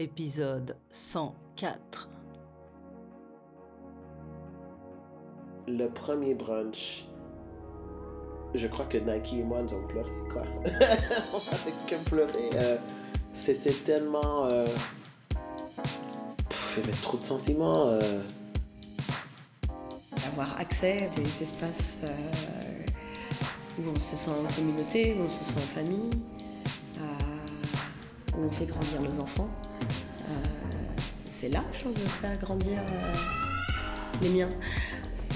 épisode 104. Le premier brunch, je crois que Nike et moi nous avons pleuré, quoi. On avait que pleurer. euh, C'était tellement. euh, pff, Il y avait trop de sentiments. euh, avoir accès à des espaces euh, où on se sent en communauté, où on se sent en famille, euh, où on fait grandir nos enfants. Euh, c'est là que je veux faire grandir euh, les miens. Euh,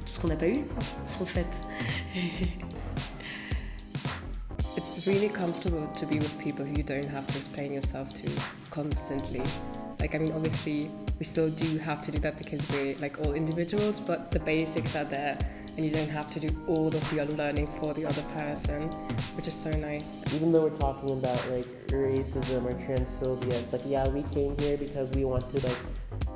tout ce qu'on n'a pas eu, en fait. It's really comfortable to be with people who you don't have to explain yourself to constantly. Like, I mean, obviously, we still do have to do that because we're like all individuals, but the basics are there, and you don't have to do all of the unlearning for the other person, which is so nice. even though we're talking about like racism or transphobia, it's like yeah, we came here because we want to like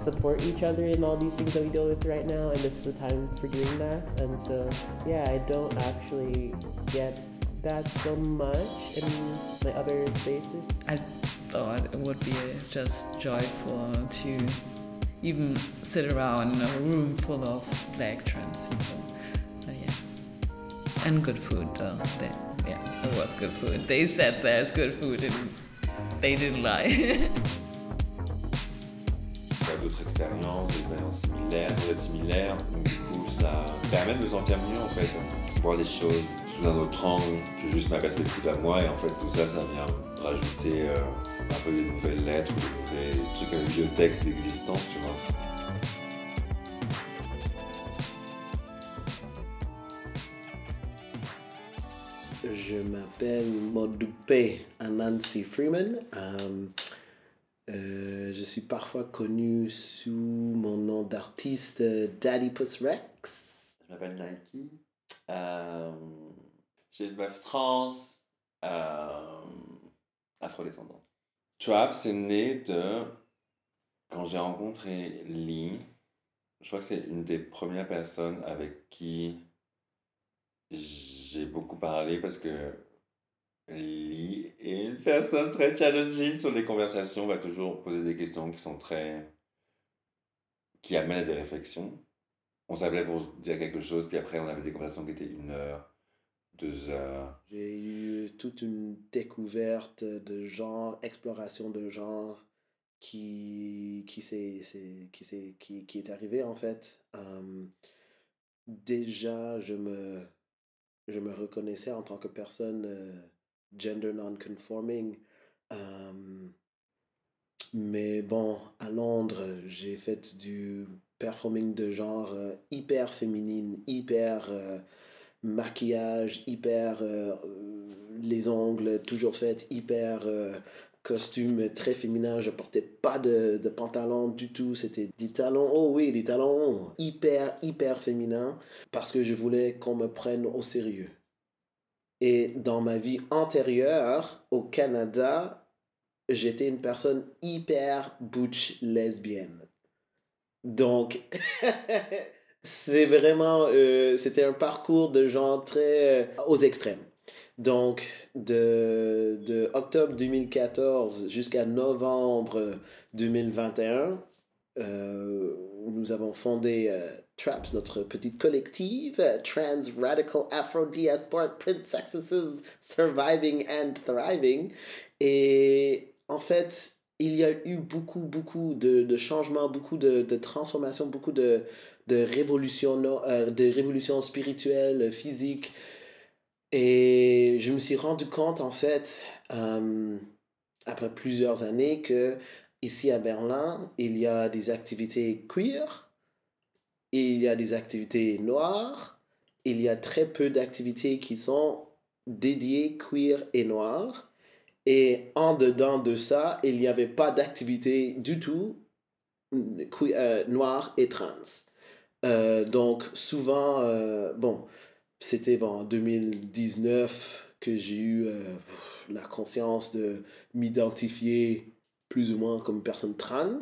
support each other in all these things that we deal with right now, and this is the time for doing that. And so yeah, I don't actually get that so much in my other spaces. I thought it would be just joyful to even sit around in a room full of black trans people. And good food. Uh, they, yeah, it was good food. They said there's good food, and they didn't lie. D'autres expériences, des expériences similaires, sans être similaires. Donc du coup, ça permet de me sentir mieux en fait, voir les choses sous un autre angle que juste ma perspective à moi. Et en fait, tout ça, ça vient rajouter euh, un peu des nouvelles lettres, des nouvelles trucs à la bibliothèque d'existence, tu vois. Je m'appelle Modupe Anansi Freeman. Euh, euh, je suis parfois connu sous mon nom d'artiste euh, Daddy Puss Rex. Je m'appelle Nike. Euh, J'ai une meuf trans euh, afrodescendante. Trap, c'est né de quand j'ai rencontré Lee. Je crois que c'est une des premières personnes avec qui j'ai beaucoup parlé parce que Lee est une personne très challenging sur les conversations, va toujours poser des questions qui sont très. qui amènent à des réflexions. On s'appelait pour dire quelque chose, puis après on avait des conversations qui étaient une heure, deux heures. J'ai eu toute une découverte de genre, exploration de genre qui, qui, s'est- qui, s'est- qui, qui est arrivée en fait. Déjà, je me, je me reconnaissais en tant que personne euh, gender non-conforming. Mais bon, à Londres, j'ai fait du performing de genre euh, hyper féminine, hyper euh, maquillage, hyper les ongles toujours faits, hyper costume très féminin. Je portais pas de, de pantalon du tout. C'était des talons, oh oui, des talons hyper, hyper féminins parce que je voulais qu'on me prenne au sérieux. Et dans ma vie antérieure au Canada, j'étais une personne hyper butch lesbienne. Donc, c'est vraiment, euh, c'était un parcours de gens très euh, aux extrêmes. Donc, de, de octobre 2014 jusqu'à novembre 2021, euh, nous avons fondé euh, TRAPS, notre petite collective, Trans Radical Afro Diasporic Princesses Surviving and Thriving. Et en fait, il y a eu beaucoup, beaucoup de, de changements, beaucoup de, de transformations, beaucoup de, de révolutions, euh, de révolutions spirituelles, physiques. Et je me suis rendu compte, en fait, euh, après plusieurs années, que ici à Berlin, il y a des activités queer, il y a des activités noires, il y a très peu d'activités qui sont dédiées queer et noires. Et en dedans de ça, il n'y avait pas d'activité du tout que- euh, noire et trans. Euh, donc souvent, euh, bon, c'était bon, en 2019 que j'ai eu euh, la conscience de m'identifier plus ou moins comme personne trans.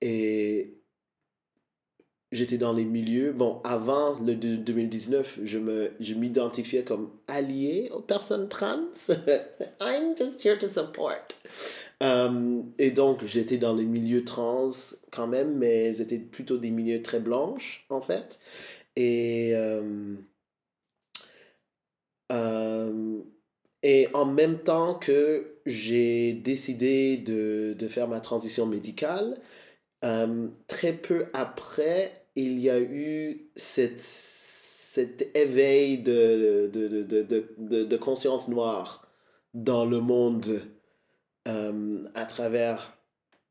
Et j'étais dans les milieux. Bon, avant le de- 2019, je me je m'identifiais comme allié aux personnes trans. I'm just here to support. Euh, et donc, j'étais dans les milieux trans quand même, mais c'était plutôt des milieux très blanches, en fait. Et, euh, euh, et en même temps que j'ai décidé de, de faire ma transition médicale, euh, très peu après, il y a eu cette, cet éveil de, de, de, conscience noire dans le monde euh, à travers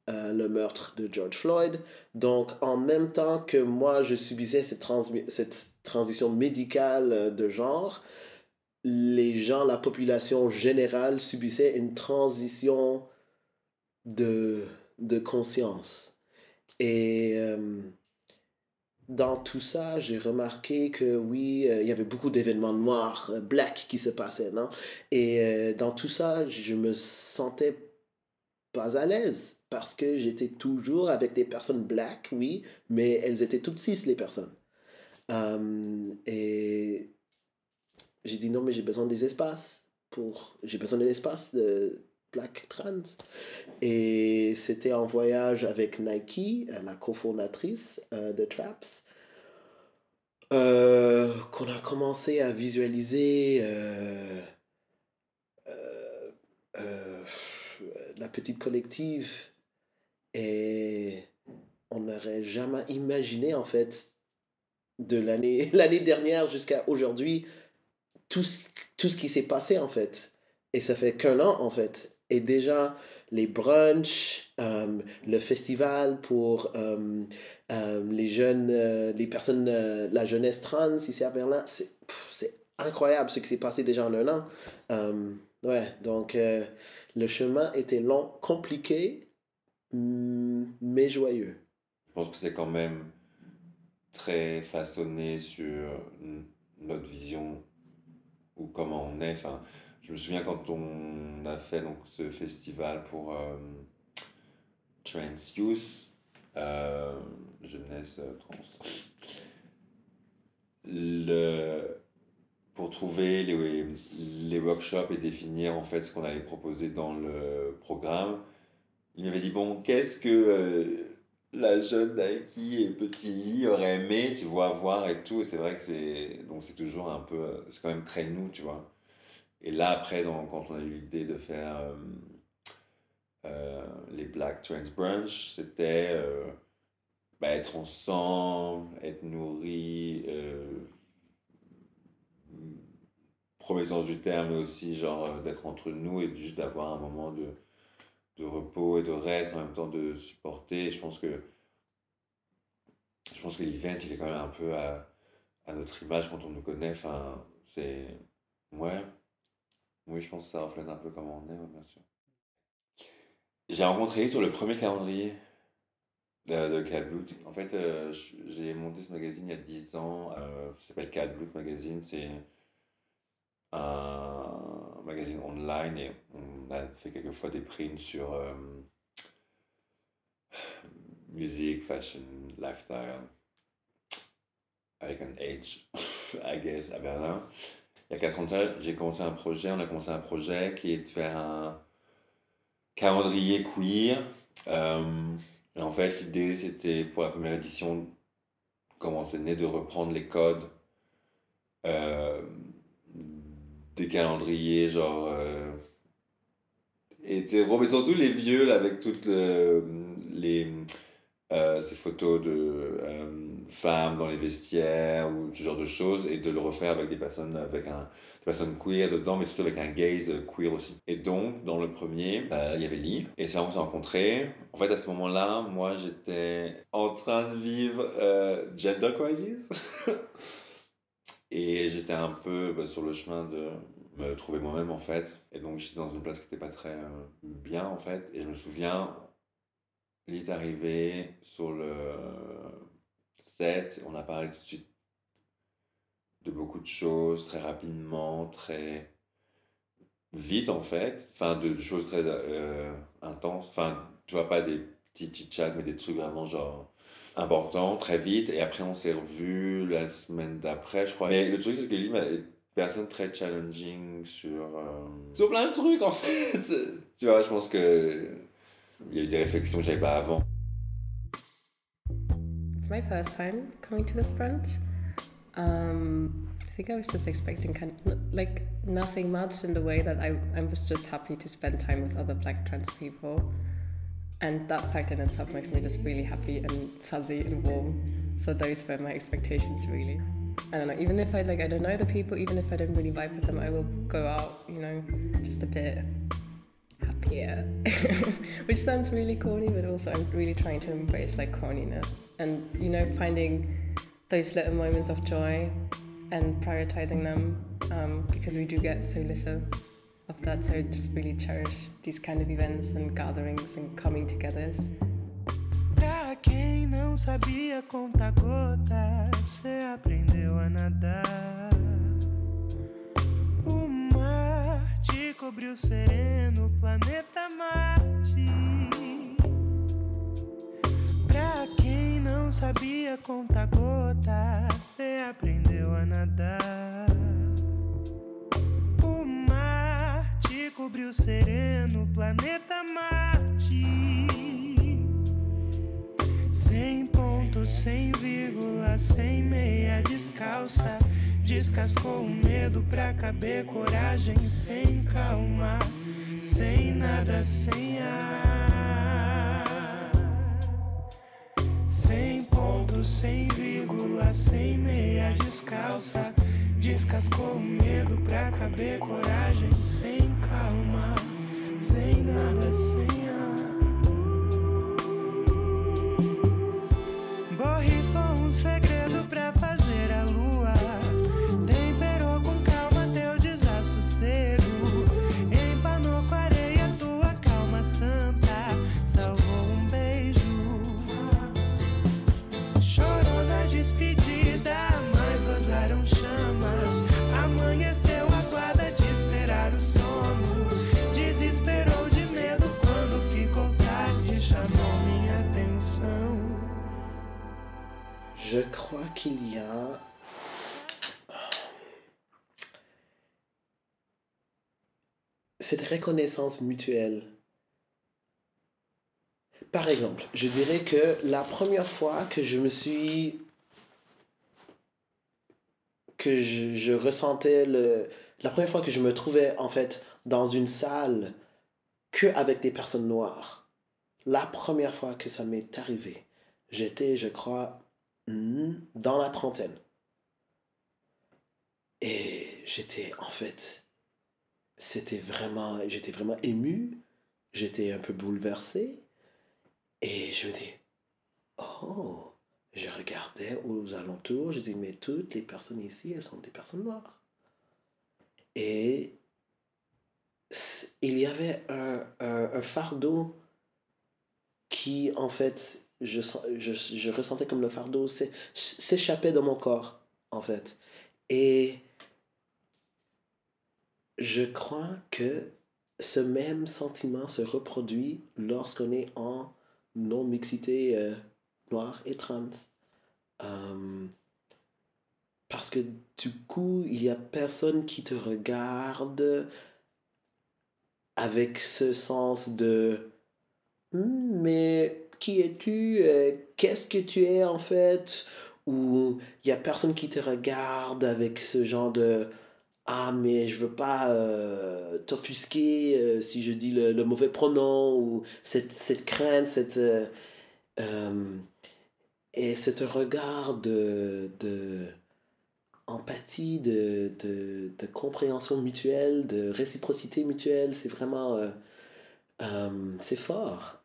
le meurtre de George Floyd. Donc, en même temps que moi, je subissais cette, cette transition médicale de genre, les gens, la population générale subissait une transition de, de conscience. Et euh, dans tout ça, j'ai remarqué que oui, euh, il y avait beaucoup d'événements noirs, euh, black qui se passaient, non? Et euh, dans tout ça, je me sentais pas à l'aise parce que j'étais toujours avec des personnes black, oui, mais elles étaient toutes six, les personnes. Et j'ai dit non, mais j'ai besoin des espaces pour. J'ai besoin d'un espace de black trans. Et c'était en voyage avec Nike, euh, la cofondatrice euh, de Traps, euh, qu'on a commencé à visualiser la petite collective. Et on n'aurait jamais imaginé, en fait, de l'année l'année dernière jusqu'à aujourd'hui, tout ce, tout ce qui s'est passé, en fait. Et ça fait qu'un an, en fait. Et déjà, les brunchs, euh, le festival pour euh, euh, les jeunes, les personnes, la jeunesse trans ici à Berlin, c'est c'est incroyable ce qui s'est passé déjà en un an. Ouais, donc le chemin était long, compliqué, mais joyeux. Je pense que c'est quand même très façonné sur notre vision ou comment on est. Enfin, je me souviens quand on a fait donc, ce festival pour euh, Trans Youth, euh, jeunesse euh, trans, le, pour trouver les, les workshops et définir en fait ce qu'on allait proposer dans le programme, il m'avait dit bon, qu'est-ce que la jeune Nike et Petit Lit aurait aimé, tu vois, voir et tout. Et c'est vrai que c'est donc c'est toujours un peu, euh, c'est quand même très nous, tu vois. Et là après, quand on a eu l'idée de faire euh, euh, les Black Trans Brunch, c'était bah, être ensemble, être nourri, premier sens du terme, mais aussi genre d'être entre nous et juste d'avoir un moment de, de repos et de reste, en même temps de supporter. Je pense que je pense que l'event, il est quand même un peu à, à notre image quand on nous connaît. Enfin, c'est... Ouais. Oui, je pense que ça reflète un peu comment on est, bien sûr. J'ai rencontré sur le premier calendrier de, Blue. En fait, euh, j'ai monté ce magazine il y a 10 ans. Euh, ça s'appelle Cat Blue Magazine. C'est un magazine online et on a fait quelquefois des prints sur euh, musique, fashion, lifestyle, avec un H, I guess, à Berlin. Il y a 4 ans j'ai commencé un projet, on a commencé un projet qui est de faire un calendrier queer. Euh, en fait, l'idée, c'était pour la première édition, comment c'est né, de reprendre les codes euh, des calendriers, genre. euh, et mais surtout les vieux, là, avec toutes le- les, euh, ces photos de euh, femmes dans les vestiaires ou ce genre de choses, et de le refaire avec des personnes, avec un, des personnes queer dedans, mais surtout avec un gaze queer aussi. Et donc, dans le premier, euh, il y avait Lee, et c'est là on s'est rencontrés. En fait, à ce moment-là, moi, j'étais en train de vivre euh, Gender Crisis. Et j'étais un peu bah, sur le chemin de me trouver moi-même en fait. Et donc j'étais dans une place qui n'était pas très euh, bien en fait. Et je me souviens, Lee est arrivé sur le set, on a parlé tout de suite de beaucoup de choses, très rapidement, très vite en fait. Enfin, de, de choses très euh, intenses. Enfin, tu vois, pas des petits chit-chats, mais des trucs vraiment genre important très vite. Et après on s'est revu la semaine d'après je crois. Mais le truc c'est que Lim est une personne très challenging sur euh, sur plein de trucs en fait. Tu vois je pense que il y a eu des réflexions que j'avais pas avant. It's my first time coming to this brunch um, I think I was just expecting kind of like nothing much in the way that I, I was just happy to spend time with other black trans people and that fact in itself makes me just really happy and fuzzy and warm. So those were my expectations really. I don't know even if i like i don't know the people even if i don't really vibe with them i will go out you know just a bit happier. Which sounds really corny but also i'm really trying to embrace like corniness. And you know finding those little moments of joy and prioritizing them um, because we do get so little of that. So just really cherish these kind of events and gatherings and coming together. Pra quem não sabia contar gotas, você aprendeu a nadar. O mar te cobriu sereno, planeta Marte. Pra quem não sabia contar gotas, você aprendeu a nadar. Cobriu sereno planeta Marte. Sem ponto, sem vírgula, sem meia descalça. Descascou o medo pra caber coragem, sem calma, sem nada, sem ar. Sem ponto, sem vírgula, sem meia descalça. Descascou o medo pra caber coragem sem calma, sem nada, sem ar. Je crois qu'il y a cette reconnaissance mutuelle. Par exemple, je dirais que la première fois que je me suis que je, ressentais le la première fois que je me trouvais en fait dans une salle que avec des personnes noires. La première fois que ça m'est arrivé, j'étais, je crois, dans la trentaine. Et j'étais en fait, c'était vraiment, j'étais vraiment ému, j'étais un peu bouleversé. Et je me dis, oh, je regardais aux alentours, je dis, mais toutes les personnes ici, elles sont des personnes noires. Et il y avait un, un, un fardeau qui, en fait, je, je, je ressentais comme le fardeau s'é- s'échappait de mon corps, en fait. Et je crois que ce même sentiment se reproduit lorsqu'on est en non-mixité euh, noire et trans. Euh, parce que du coup, il y a personne qui te regarde avec ce sens de Hmm, mais qui es-tu Euh, Qu'est-ce que tu es en fait? Ou il y a personne qui te regarde avec ce genre de Ah, mais je veux pas euh, t'offusquer euh, si je dis le, mauvais pronom, ou cette, cette crainte, cette. et ce regard de, de empathie, de, de, de compréhension mutuelle, de réciprocité mutuelle, c'est vraiment... c'est fort.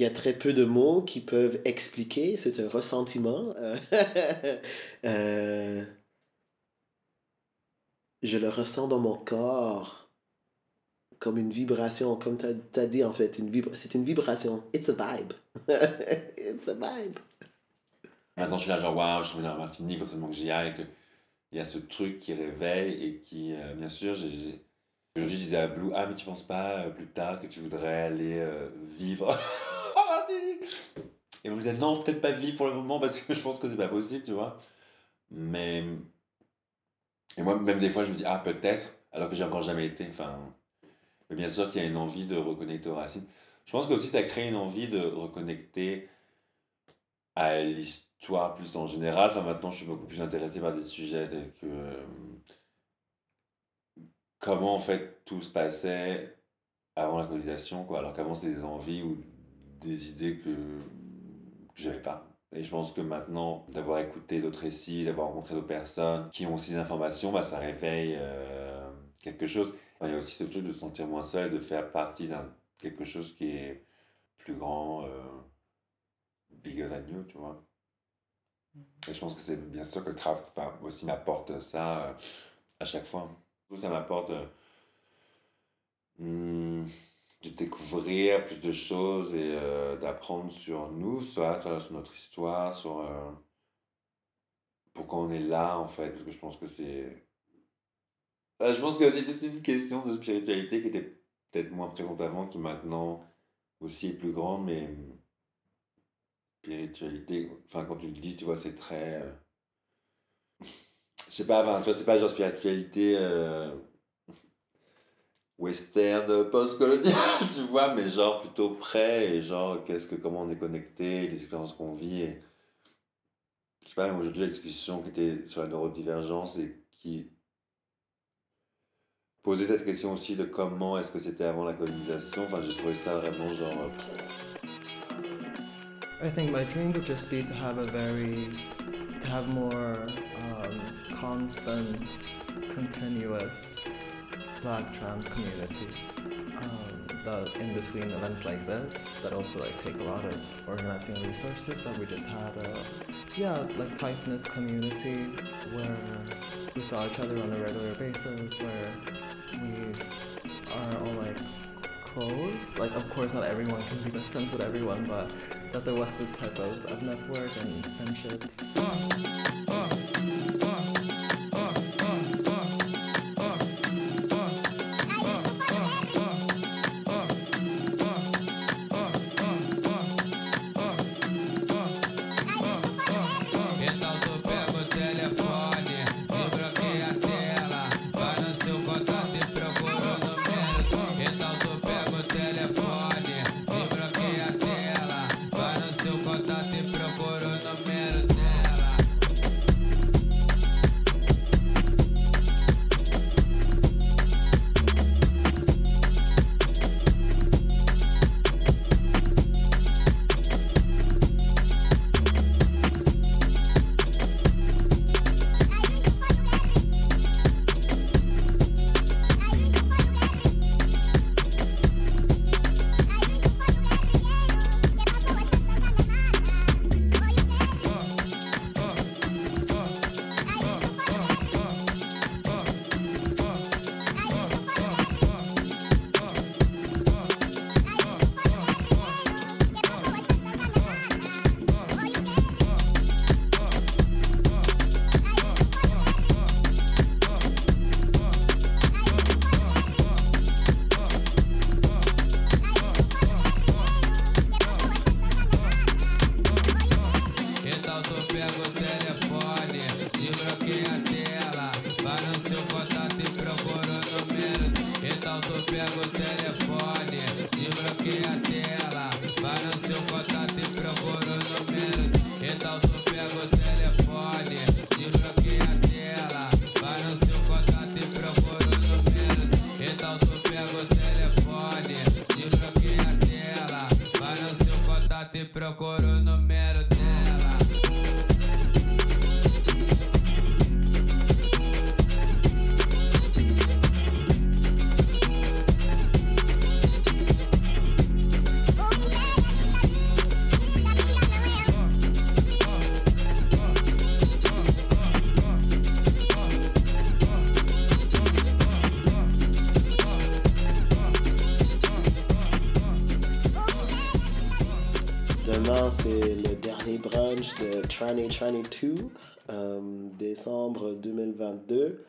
Il y a très peu de mots qui peuvent expliquer ce ressentiment. Euh, euh, je le ressens dans mon corps comme une vibration, comme tu as, dit en fait, c'est une vibration. It's a vibe. It's a vibe. Maintenant, je suis là, genre, waouh, je suis à Martinique, il faut que j'y aille. Que... Il y a ce truc qui réveille et qui, euh, bien sûr, j'ai. je disais à Blue, ah, mais tu penses pas plus tard que tu voudrais aller vivre Et vous êtes non, peut-être pas vie pour le moment parce que je pense que c'est pas possible, tu vois. Mais. Et moi, même des fois, je me dis, ah, peut-être, alors que j'ai encore jamais été. Enfin. Mais bien sûr qu'il y a une envie de reconnecter aux racines. Je pense que aussi ça crée une envie de reconnecter à l'histoire plus en général. Enfin, maintenant, je suis beaucoup plus intéressé par des sujets que. comment en fait tout se passait avant la colonisation, quoi. Alors qu'avant c'était des envies ou des idées que, que j'avais pas. Et je pense que maintenant, d'avoir écouté d'autres récits, d'avoir rencontré d'autres personnes qui ont aussi des informations, bah, ça réveille euh, quelque chose. Il y a aussi ce truc de se sentir moins seul et de faire partie d'un quelque chose qui est plus grand, euh, bigger than you, tu vois. Et je pense que c'est bien sûr que Trap enfin, aussi m'apporte ça euh, à chaque fois. Ça m'apporte hmm, de découvrir plus de choses et euh, d'apprendre sur nous, soit sur, notre histoire, sur euh, pourquoi on est là en fait, parce que je pense que c'est... Euh, je pense que c'est toute une question de spiritualité qui était peut-être moins présente avant, qui maintenant aussi est plus grande, mais spiritualité, enfin quand tu le dis, tu vois, c'est très... je sais pas, enfin, tu vois, c'est pas genre spiritualité western, post-coloniale, tu vois, mais genre plutôt près et genre qu'est-ce que, comment on est connecté, les expériences qu'on vit. Et, je sais pas, aujourd'hui, la discussion qui était sur la neurodivergence et qui posait cette question aussi de comment est-ce que c'était avant la colonisation. Enfin, j'ai trouvé ça vraiment genre. euh, I think my dream would just be to have a very, to have more um, constant, continuous Black trans community. Um, that in between events like this, that also like take a lot of organizing resources. That we just had a, yeah, like tight knit community where we saw each other on a regular basis, where we are all like close. Like, of course, not everyone can be best friends with everyone, but that there was this type of, of network and friendships. Então 2022, euh, décembre 2022.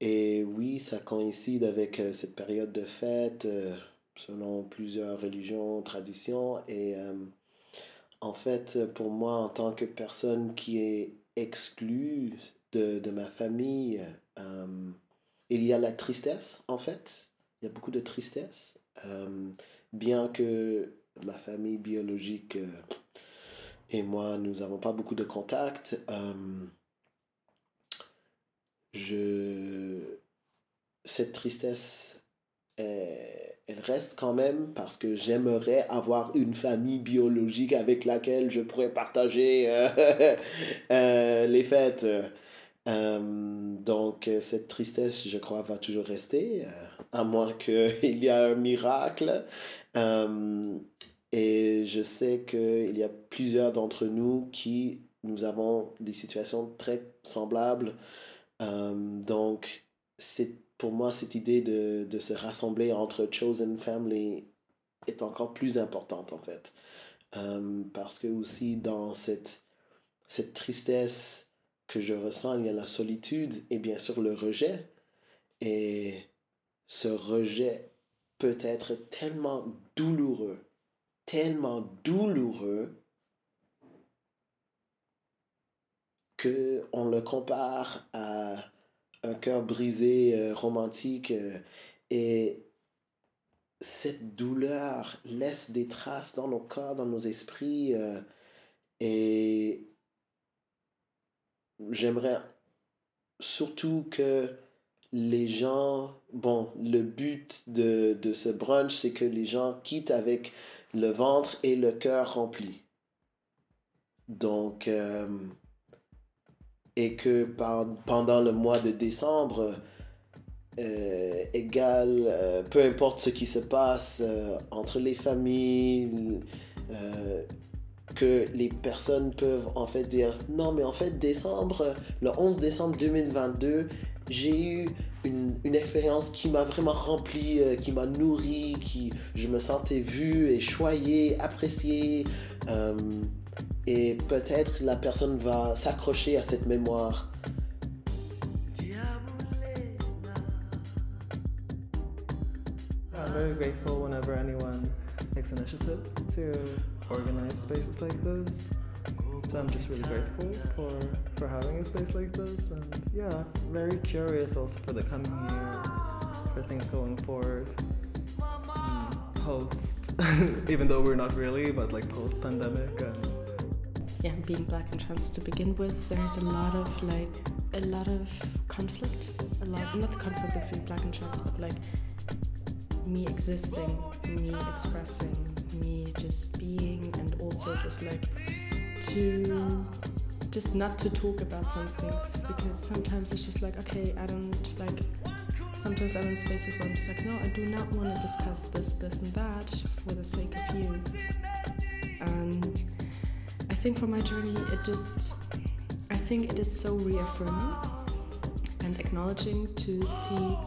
Et oui, ça coïncide avec euh, cette période de fête euh, selon plusieurs religions, traditions. Et euh, en fait, pour moi, en tant que personne qui est exclue de, de ma famille, il y a la tristesse, en fait. Il y a beaucoup de tristesse. bien que ma famille biologique et moi, nous n'avons pas beaucoup de contact, euh, je... cette tristesse, elle, reste quand même parce que j'aimerais avoir une famille biologique avec laquelle je pourrais partager euh, euh, les fêtes. Donc, cette tristesse, je crois, va toujours rester, à moins qu'il y ait un miracle. Et je sais qu'il y a plusieurs d'entre nous qui, nous avons des situations très semblables. Euh, donc, c'est pour moi, cette idée de, de se rassembler entre Chosen Family est encore plus importante, en fait. Euh, parce que aussi, dans cette, cette tristesse que je ressens, il y a la solitude et bien sûr le rejet. Et ce rejet peut être tellement douloureux, tellement douloureux que on le compare à un cœur brisé euh, romantique euh, et cette douleur laisse des traces dans nos corps, dans nos esprits euh, et j'aimerais surtout que les gens, bon, le but de, de ce brunch, c'est que les gens quittent avec le ventre et le cœur rempli. Donc, euh, et que pendant le mois de décembre, euh, égal, euh, peu importe ce qui se passe euh, entre les familles, euh, que les personnes peuvent en fait dire non mais en fait décembre le 11 décembre 2022 j'ai eu une, une expérience qui m'a vraiment rempli euh, qui m'a nourri qui je me sentais vu et choyé apprécié euh, et peut-être la personne va s'accrocher à cette mémoire I'm very grateful whenever anyone takes initiative to organize spaces like this. So I'm just really grateful for for having a space like this, and yeah, very curious also for the coming year, for things going forward. Mm, Post, even though we're not really, but like post pandemic and yeah, being black and trans to begin with, there's a lot of like a lot of conflict. A lot not conflict between black and trans, but like me existing, me expressing, me just being and also just like to just not to talk about some things because sometimes it's just like okay I don't like sometimes I'm in spaces where I'm just like no I do not want to discuss this this and that for the sake of you. And I think for my journey it just I think it is so reaffirming and acknowledging to see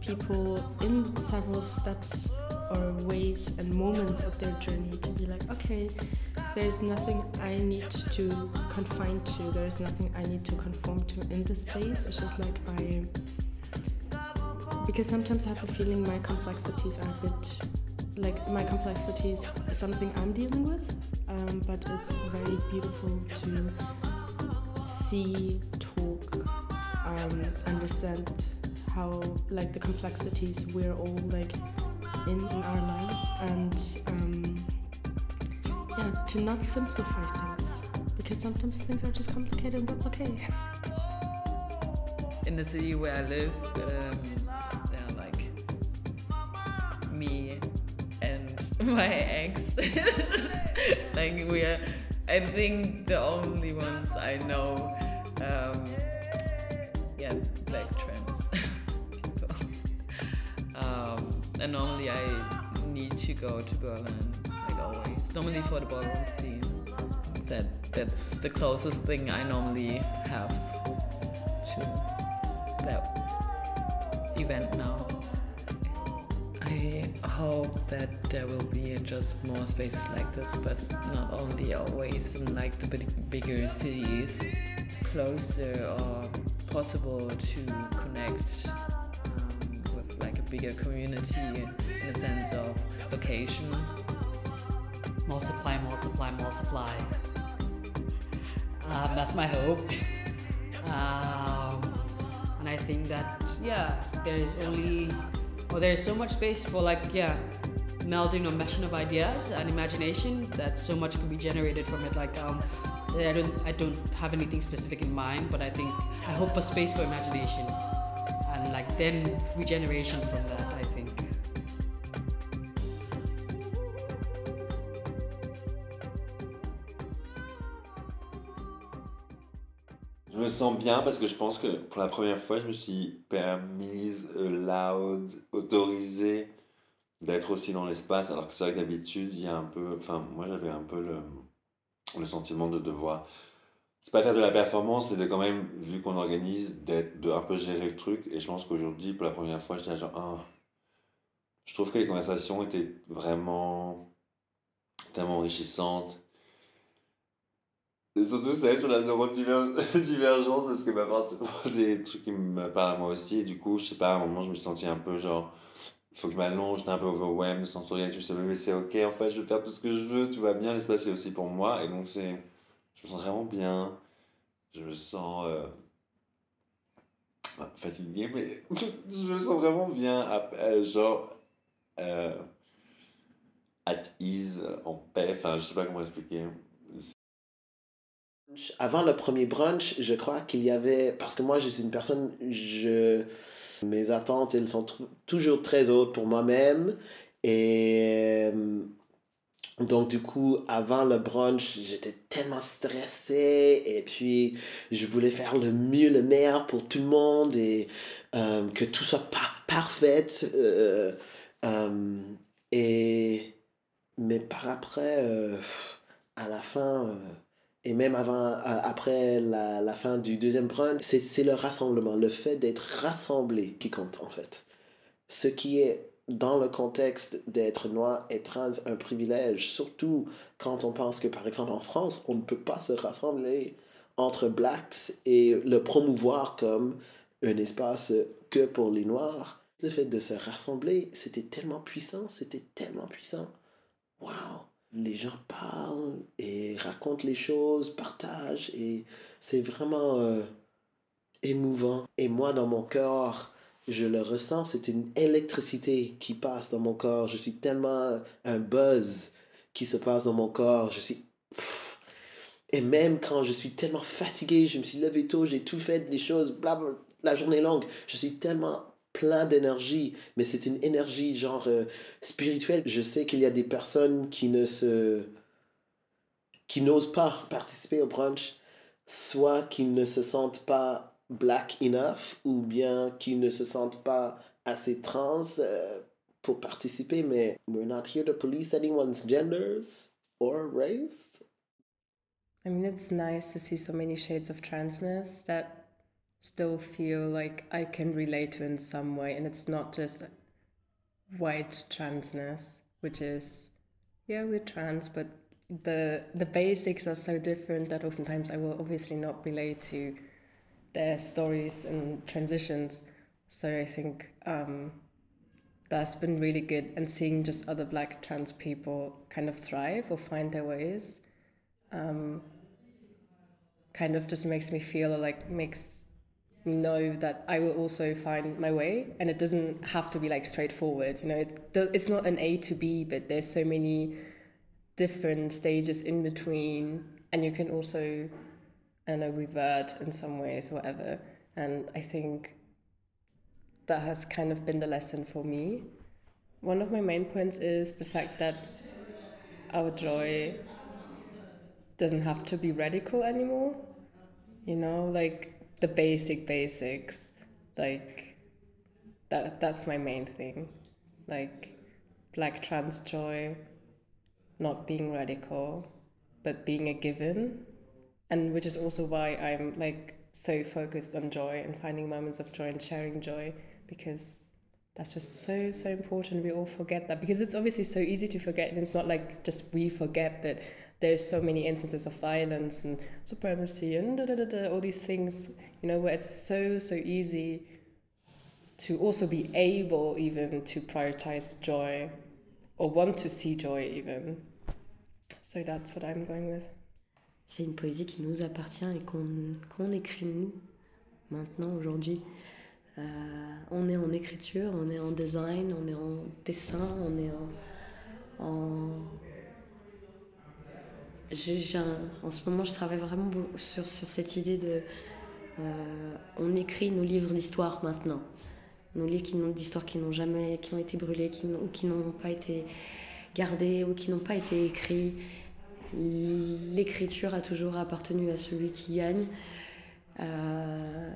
people in several steps or ways and moments of their journey to be like okay there's nothing I need to confine to there's nothing I need to conform to in this space. It's just like I because sometimes I have a feeling my complexities are a bit like my complexities is something I'm dealing with um, but it's very beautiful to see talk um, understand how like the complexities we're all like in, in our lives and um, yeah to not simplify things because sometimes things are just complicated and that's okay in the city where I live, um, there are like me and my ex. like we are, I think the only ones I know. Um, yeah, black trans people. Um, and normally I need to go to Berlin, always. Normally for the ballroom scene. That that's the closest thing I normally have to that event now. I hope that there will be just more spaces like this, but not only always in like the big, bigger cities, closer or possible to connect um, with like a bigger community in a sense of location. Multiply, multiply, multiply. Um, that's my hope. Um, and I think that yeah, there's only well, there's so much space for like yeah, melding or meshing of ideas and imagination that so much can be generated from it. Like um, I don't I don't have anything specific in mind, but I think I hope for space for imagination and like then regeneration from that. Sens bien parce que je pense que pour la première fois, je me suis permise, allowed, autorisé d'être aussi dans l'espace. Alors que c'est vrai que d'habitude, il y a un peu. Enfin, moi j'avais un peu le, le sentiment de devoir. C'est pas faire de la performance, mais de quand même, vu qu'on organise, d'être, de un peu gérer le truc. Et je pense qu'aujourd'hui, pour la première fois, j'étais genre. Ah. je trouve que les conversations étaient vraiment tellement enrichissantes. Et surtout, sur la neurodivergence, parce que bah, c'est des trucs qui me parlent à moi aussi. Et du coup, je sais pas, à un moment, je me suis senti un peu genre, il faut que je m'allonge, j'étais un peu overwhelmed, sensoriel, je sais, mais c'est ok, en fait, je vais faire tout ce que je veux, tout va bien, l'espace est aussi pour moi. Et donc, c'est, je me sens vraiment bien. Je me sens euh, bah, fatigué, mais je me sens vraiment bien, genre, euh, at ease, en paix, enfin, je sais pas comment expliquer. Avant le premier brunch, je crois qu'il y avait, parce que moi je suis une personne, je, mes attentes, elles sont tou- toujours très hautes pour moi-même. Et euh, donc du coup, avant le brunch, j'étais tellement stressé et puis je voulais faire le mieux, le meilleur pour tout le monde et euh, que tout soit pas parfait. euh, et, mais par après, à la fin... et même avant, euh, après la, fin du deuxième c'est c'est le rassemblement, le fait d'être rassemblé qui compte en fait. Ce qui est dans le contexte d'être noir et trans un privilège, surtout quand on pense que par exemple en France, on ne peut pas se rassembler entre blacks et le promouvoir comme un espace que pour les noirs. Le fait de se rassembler, c'était tellement puissant, c'était tellement puissant. Waouh! Les gens parlent et racontent les choses, partagent et c'est vraiment euh, émouvant. Et moi, dans mon corps, je le ressens, c'est une électricité qui passe dans mon corps. Je suis tellement un buzz qui se passe dans mon corps. Je suis... Et même quand je suis tellement fatigué, je me suis levé tôt, j'ai tout fait, les choses, blabla, la journée longue, je suis tellement plein d'énergie, mais c'est une énergie genre euh, spirituelle. Je sais qu'il y a des personnes qui ne se qui n'osent pas participer au brunch, soit qu'ils ne se sentent pas black enough ou bien qu'ils ne se sentent pas assez trans euh, pour participer, mais we're not here to police anyone's genders or race. I mean, it's nice to see so many shades of transness that still feel like I can relate to in some way, and it's not just white transness, which is yeah, we're trans, but the the basics are so different that oftentimes I will obviously not relate to their stories and transitions. So I think um, that's been really good, and seeing just other black trans people kind of thrive or find their ways. Um, kind of just makes me feel like makes know that I will also find my way and it doesn't have to be like straightforward you know? It, it's not an A to B but there's so many different stages in between and you can also I don't know revert in some ways whatever. And I think that has kind of been the lesson for me. One of my main points is the fact that our joy doesn't have to be radical anymore. You know, like the basic basics. Like that that's my main thing. Like black trans joy, not being radical, but being a given. And which is also why I'm like so focused on joy and finding moments of joy and sharing joy because that's just so so important we all forget that because it's obviously so easy to forget and it's not like just we forget that there's so many instances of violence and supremacy and da, da, da, all these things you know where it's so so easy to also be able even to prioritize joy or want to see joy even So that's what I'm going with. C'est une poésie qui nous appartient et qu'on écrit nous, maintenant, aujourd'hui. Euh, on est en écriture, on est en design, on est en dessin, on est en. en... en ce moment, je travaille vraiment sur, sur cette idée de. Euh, on écrit nos livres d'histoire maintenant. Nos livres d'histoire qui n'ont jamais. qui ont été brûlés, qui ou qui n'ont pas été gardés, ou qui n'ont pas été écrits. L'écriture a toujours appartenu à celui qui gagne. Euh,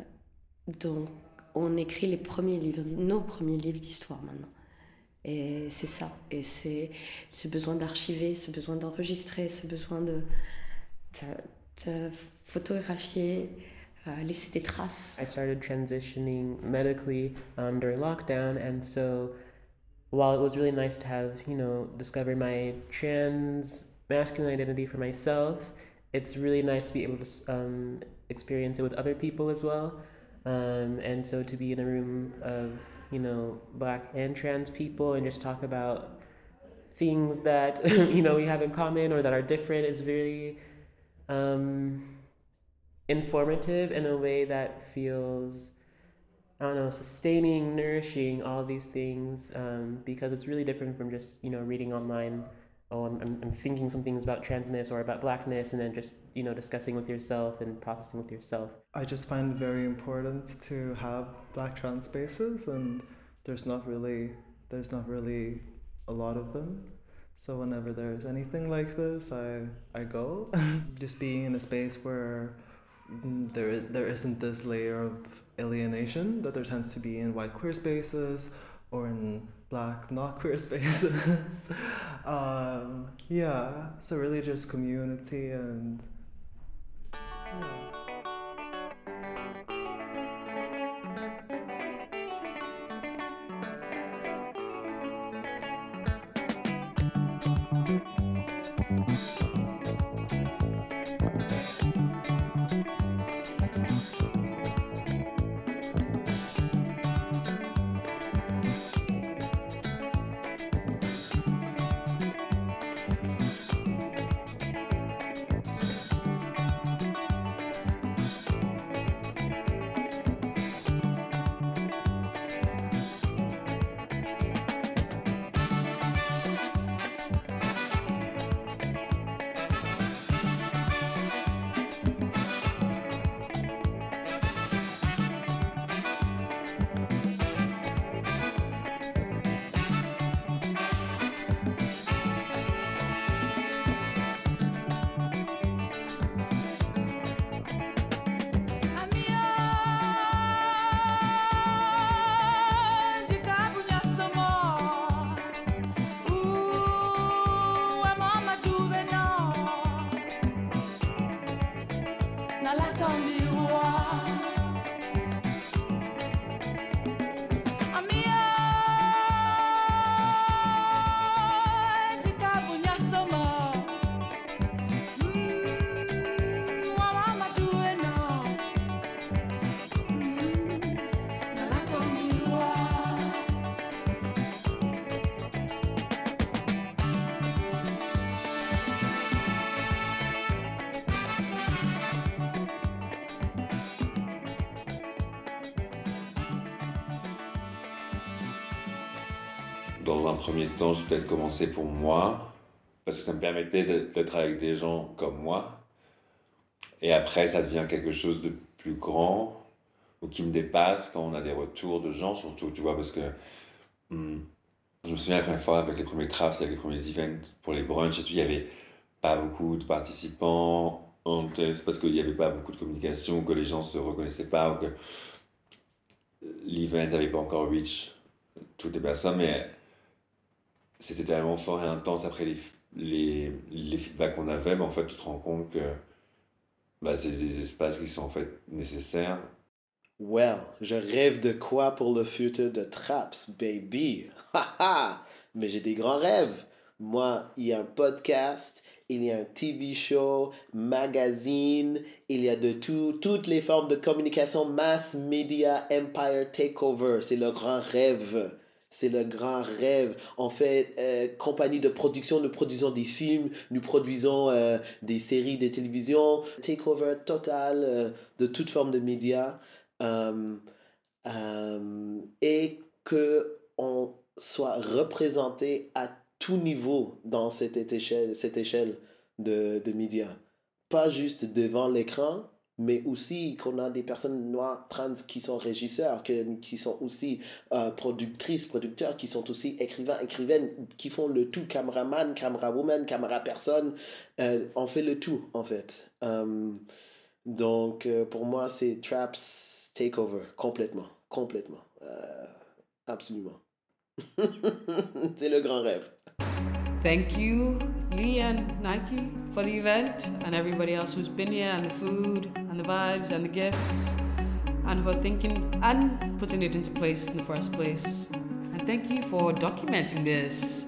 donc, on écrit les premiers livres, nos premiers livres d'histoire maintenant. Et c'est ça. Et c'est ce besoin d'archiver, ce besoin d'enregistrer, ce besoin de photographier, euh, laisser des traces. I started transitioning medically um, during lockdown, and so while it was really nice to have, you know, discover my trans masculine identity for myself, it's really nice to be able to um, experience it with other people as well. Um, and so to be in a room of, you know, black and trans people and just talk about things that, you know, we have in common or that are different is very um, informative in a way that feels I don't know, sustaining, nourishing, all these things, um, because it's really different from just, you know, reading online, oh, I'm, I'm, thinking some things about transness or about blackness, and then just, you know, discussing with yourself and processing with yourself. I just find it very important to have black trans spaces, and there's not really there's not really a lot of them. So whenever there's anything like this, I I go. just being in a space where there is, there isn't this layer of alienation that there tends to be in white queer spaces or in black not queer spaces. um, yeah, so really just community and. Yeah. Dans un premier temps, j'ai peut-être commencé pour moi, parce que ça me permettait d'être avec des gens comme moi. Et après, ça devient quelque chose de plus grand, ou qui me dépasse quand on a des retours de gens, surtout, tu vois, parce que hmm, je me souviens la première fois avec les premiers traps, avec les premiers events pour les brunchs et tout, il n'y avait pas beaucoup de participants, en test, parce qu'il n'y avait pas beaucoup de communication, que les gens ne se reconnaissaient pas, ou que l'event n'avait pas encore reach toutes les personnes, mais c'était tellement fort et intense après les, les, les feedbacks qu'on avait, mais en fait, tu te rends compte que bah, c'est des espaces qui sont en fait nécessaires. Well, je rêve de quoi pour le futur de Traps, baby? Mais j'ai des grands rêves. Moi, il y a un podcast, il y a un TV show, magazine, il y a de tout, toutes les formes de communication, mass media, empire takeover. C'est le grand rêve. C'est le grand rêve. On fait euh, compagnie de production, nous produisons des films, nous produisons euh, des séries de télévision, takeover total euh, de toute forme de médias. Et que on soit représenté à tout niveau dans cette échelle, cette échelle de, de médias. Pas juste devant l'écran, mais aussi qu'on a des personnes noires trans qui sont régisseurs, qui sont aussi euh, productrices, producteurs, qui sont aussi écrivains, écrivaines, qui font le tout, caméraman, caméra-woman, caméra-personne. Euh, on fait le tout, en fait. Euh, donc, pour moi, c'est Traps Takeover, complètement, complètement. Absolument. c'est le grand rêve. Thank you, Lee and Nike, for the event, and everybody else who's been here, and the food, and the vibes, and the gifts, and for thinking and putting it into place in the first place. And thank you for documenting this.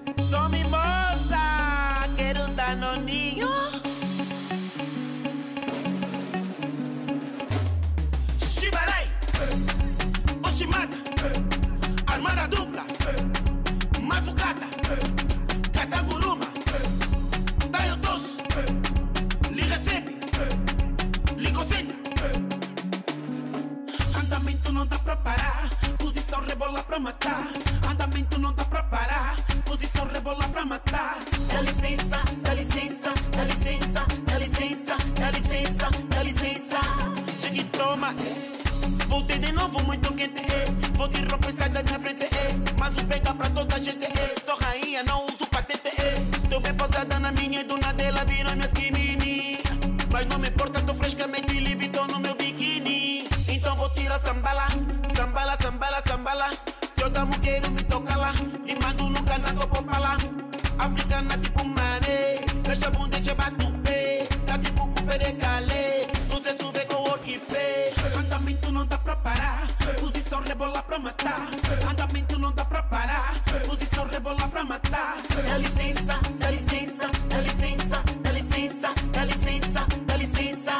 Posição rebola pra matar. Andamento não dá pra parar, posição rebola pra matar. Dá licença, dá licença, dá licença, dá licença, dá licença, dá licença.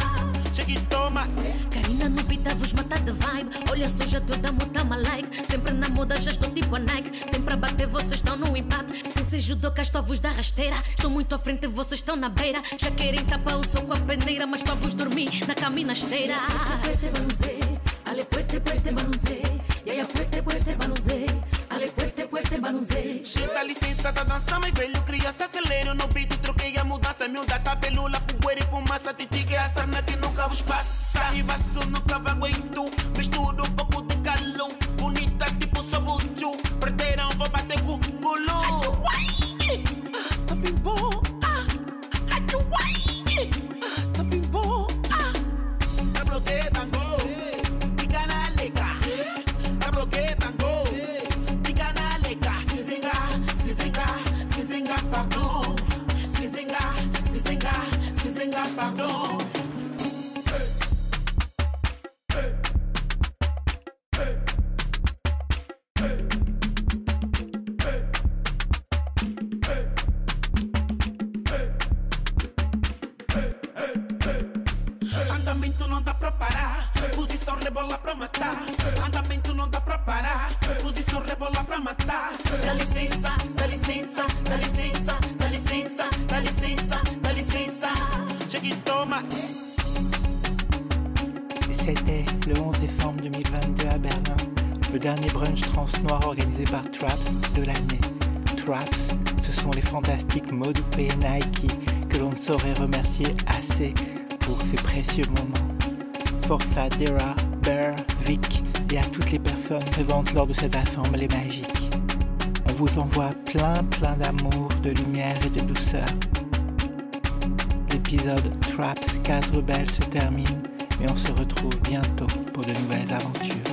Chega e toma. Karina no beat a vos matar de vibe. Olha só, já toda muda uma like. Sempre na moda, já estou tipo a Nike. Sempre a bater, vocês estão no empate. Se se ajudou, cá estou a vos dar rasteira. Estou muito à frente, vocês estão na beira. Já querem tapar o sol com a pendeira, mas para vos dormir na caminha esteira. Puete, banuzé. Ale puerte, puerte, manuse. E aí, puerte, puerte, manuse. Ale puerte, puerte, manuse. Gente, licença da dança, mas velho, criança, acelero no beat, troquei a mudança. Miúda, cabelula, poeira e fumaça. Te diga a sarna que nunca vos passa. E vaso nunca aguento. Misturo pardon. Andamento não dá pra parar, posição rebola pra matar. Andamento não dá pra parar, posição rebola pra matar. Dá licença, dá licença, dá licença, C'était le 11 décembre 2022 à Berlin, le dernier brunch trans noir organisé par Traps de l'année. Traps, ce sont les fantastiques Modupe et Nike que l'on ne saurait remercier assez pour ces précieux moments. Force à Dera, Bear, Vic et à toutes les personnes présentes lors de cette assemblée magique. On vous envoie plein plein d'amour, de lumière et de douceur. L'épisode Traps Case Rebelle se termine, mais on se retrouve bientôt pour de nouvelles aventures.